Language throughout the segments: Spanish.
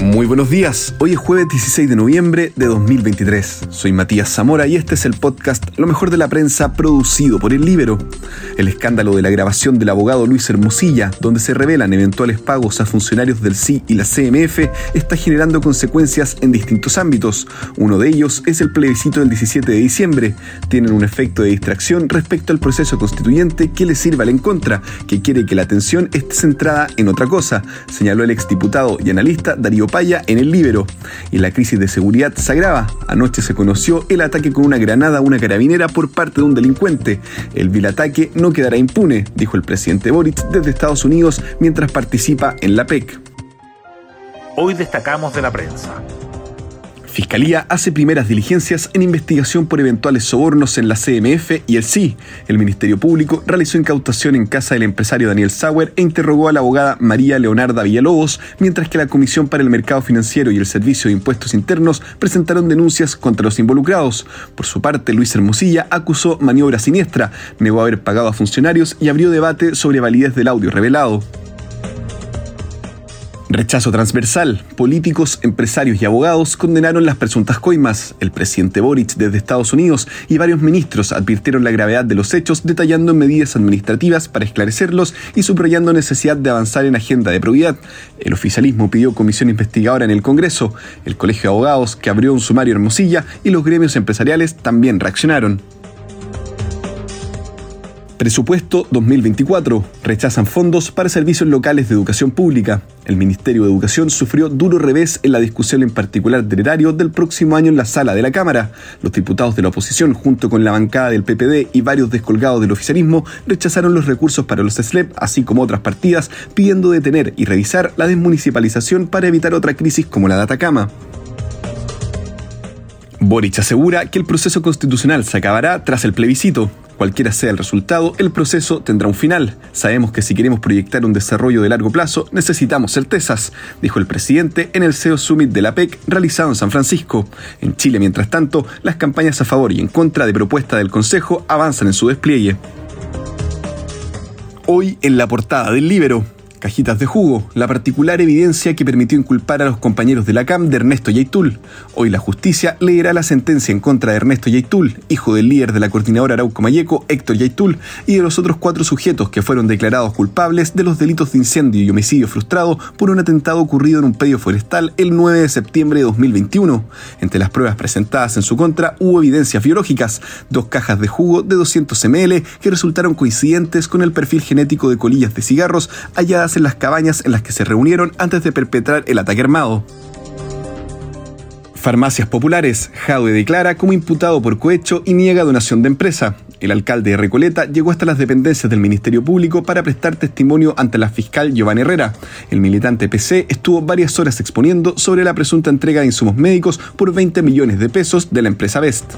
Muy buenos días, hoy es jueves 16 de noviembre de 2023. Soy Matías Zamora y este es el podcast Lo mejor de la prensa producido por el Libero. El escándalo de la grabación del abogado Luis Hermosilla, donde se revelan eventuales pagos a funcionarios del CI y la CMF, está generando consecuencias en distintos ámbitos. Uno de ellos es el plebiscito del 17 de diciembre. Tienen un efecto de distracción respecto al proceso constituyente que le sirva al en contra, que quiere que la atención esté centrada en otra cosa, señaló el exdiputado y analista Darío En el Líbero. Y la crisis de seguridad se agrava. Anoche se conoció el ataque con una granada a una carabinera por parte de un delincuente. El vil ataque no quedará impune, dijo el presidente Boric desde Estados Unidos mientras participa en la PEC. Hoy destacamos de la prensa. Fiscalía hace primeras diligencias en investigación por eventuales sobornos en la CMF y el sí. El Ministerio Público realizó incautación en casa del empresario Daniel Sauer e interrogó a la abogada María Leonarda Villalobos, mientras que la Comisión para el Mercado Financiero y el Servicio de Impuestos Internos presentaron denuncias contra los involucrados. Por su parte, Luis Hermosilla acusó maniobra siniestra, negó haber pagado a funcionarios y abrió debate sobre validez del audio revelado. Rechazo transversal. Políticos, empresarios y abogados condenaron las presuntas coimas. El presidente Boric desde Estados Unidos y varios ministros advirtieron la gravedad de los hechos, detallando medidas administrativas para esclarecerlos y subrayando necesidad de avanzar en agenda de probidad. El oficialismo pidió comisión investigadora en el Congreso. El Colegio de Abogados, que abrió un sumario Hermosilla, y los gremios empresariales también reaccionaron. Presupuesto 2024. Rechazan fondos para servicios locales de educación pública. El Ministerio de Educación sufrió duro revés en la discusión en particular del erario del próximo año en la sala de la Cámara. Los diputados de la oposición, junto con la bancada del PPD y varios descolgados del oficialismo, rechazaron los recursos para los SLEP, así como otras partidas, pidiendo detener y revisar la desmunicipalización para evitar otra crisis como la de Atacama. Boric asegura que el proceso constitucional se acabará tras el plebiscito. Cualquiera sea el resultado, el proceso tendrá un final. Sabemos que si queremos proyectar un desarrollo de largo plazo, necesitamos certezas, dijo el presidente en el CEO Summit de la PEC realizado en San Francisco. En Chile, mientras tanto, las campañas a favor y en contra de propuesta del Consejo avanzan en su despliegue. Hoy en la portada del Libero, Cajitas de jugo, la particular evidencia que permitió inculpar a los compañeros de la CAM de Ernesto Yaitul. Hoy la justicia leerá la sentencia en contra de Ernesto Yaitul, hijo del líder de la coordinadora Arauco Mayeco, Héctor Yaitul, y de los otros cuatro sujetos que fueron declarados culpables de los delitos de incendio y homicidio frustrado por un atentado ocurrido en un pedio forestal el 9 de septiembre de 2021. Entre las pruebas presentadas en su contra hubo evidencias biológicas, dos cajas de jugo de 200 ml que resultaron coincidentes con el perfil genético de colillas de cigarros halladas en las cabañas en las que se reunieron antes de perpetrar el ataque armado. Farmacias Populares. Jadwe declara como imputado por cohecho y niega donación de empresa. El alcalde de Recoleta llegó hasta las dependencias del Ministerio Público para prestar testimonio ante la fiscal Giovanni Herrera. El militante PC estuvo varias horas exponiendo sobre la presunta entrega de insumos médicos por 20 millones de pesos de la empresa Best.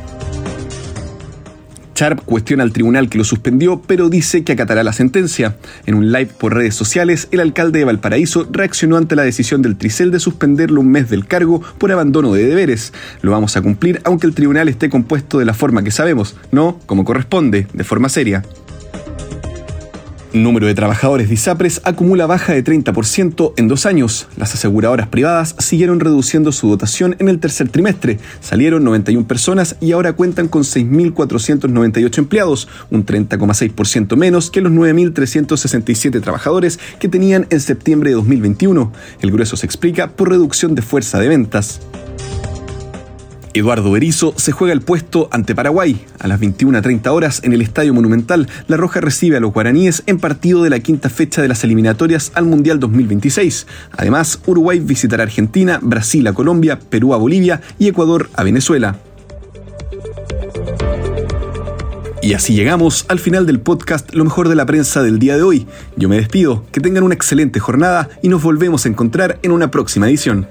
Sharp cuestiona al tribunal que lo suspendió, pero dice que acatará la sentencia. En un live por redes sociales, el alcalde de Valparaíso reaccionó ante la decisión del Tricel de suspenderlo un mes del cargo por abandono de deberes. Lo vamos a cumplir aunque el tribunal esté compuesto de la forma que sabemos, no como corresponde, de forma seria. Número de trabajadores de ISAPRES acumula baja de 30% en dos años. Las aseguradoras privadas siguieron reduciendo su dotación en el tercer trimestre. Salieron 91 personas y ahora cuentan con 6.498 empleados, un 30,6% menos que los 9.367 trabajadores que tenían en septiembre de 2021. El grueso se explica por reducción de fuerza de ventas. Eduardo Berizo se juega el puesto ante Paraguay. A las 21.30 horas en el Estadio Monumental, La Roja recibe a los guaraníes en partido de la quinta fecha de las eliminatorias al Mundial 2026. Además, Uruguay visitará Argentina, Brasil a Colombia, Perú a Bolivia y Ecuador a Venezuela. Y así llegamos al final del podcast Lo mejor de la prensa del día de hoy. Yo me despido, que tengan una excelente jornada y nos volvemos a encontrar en una próxima edición.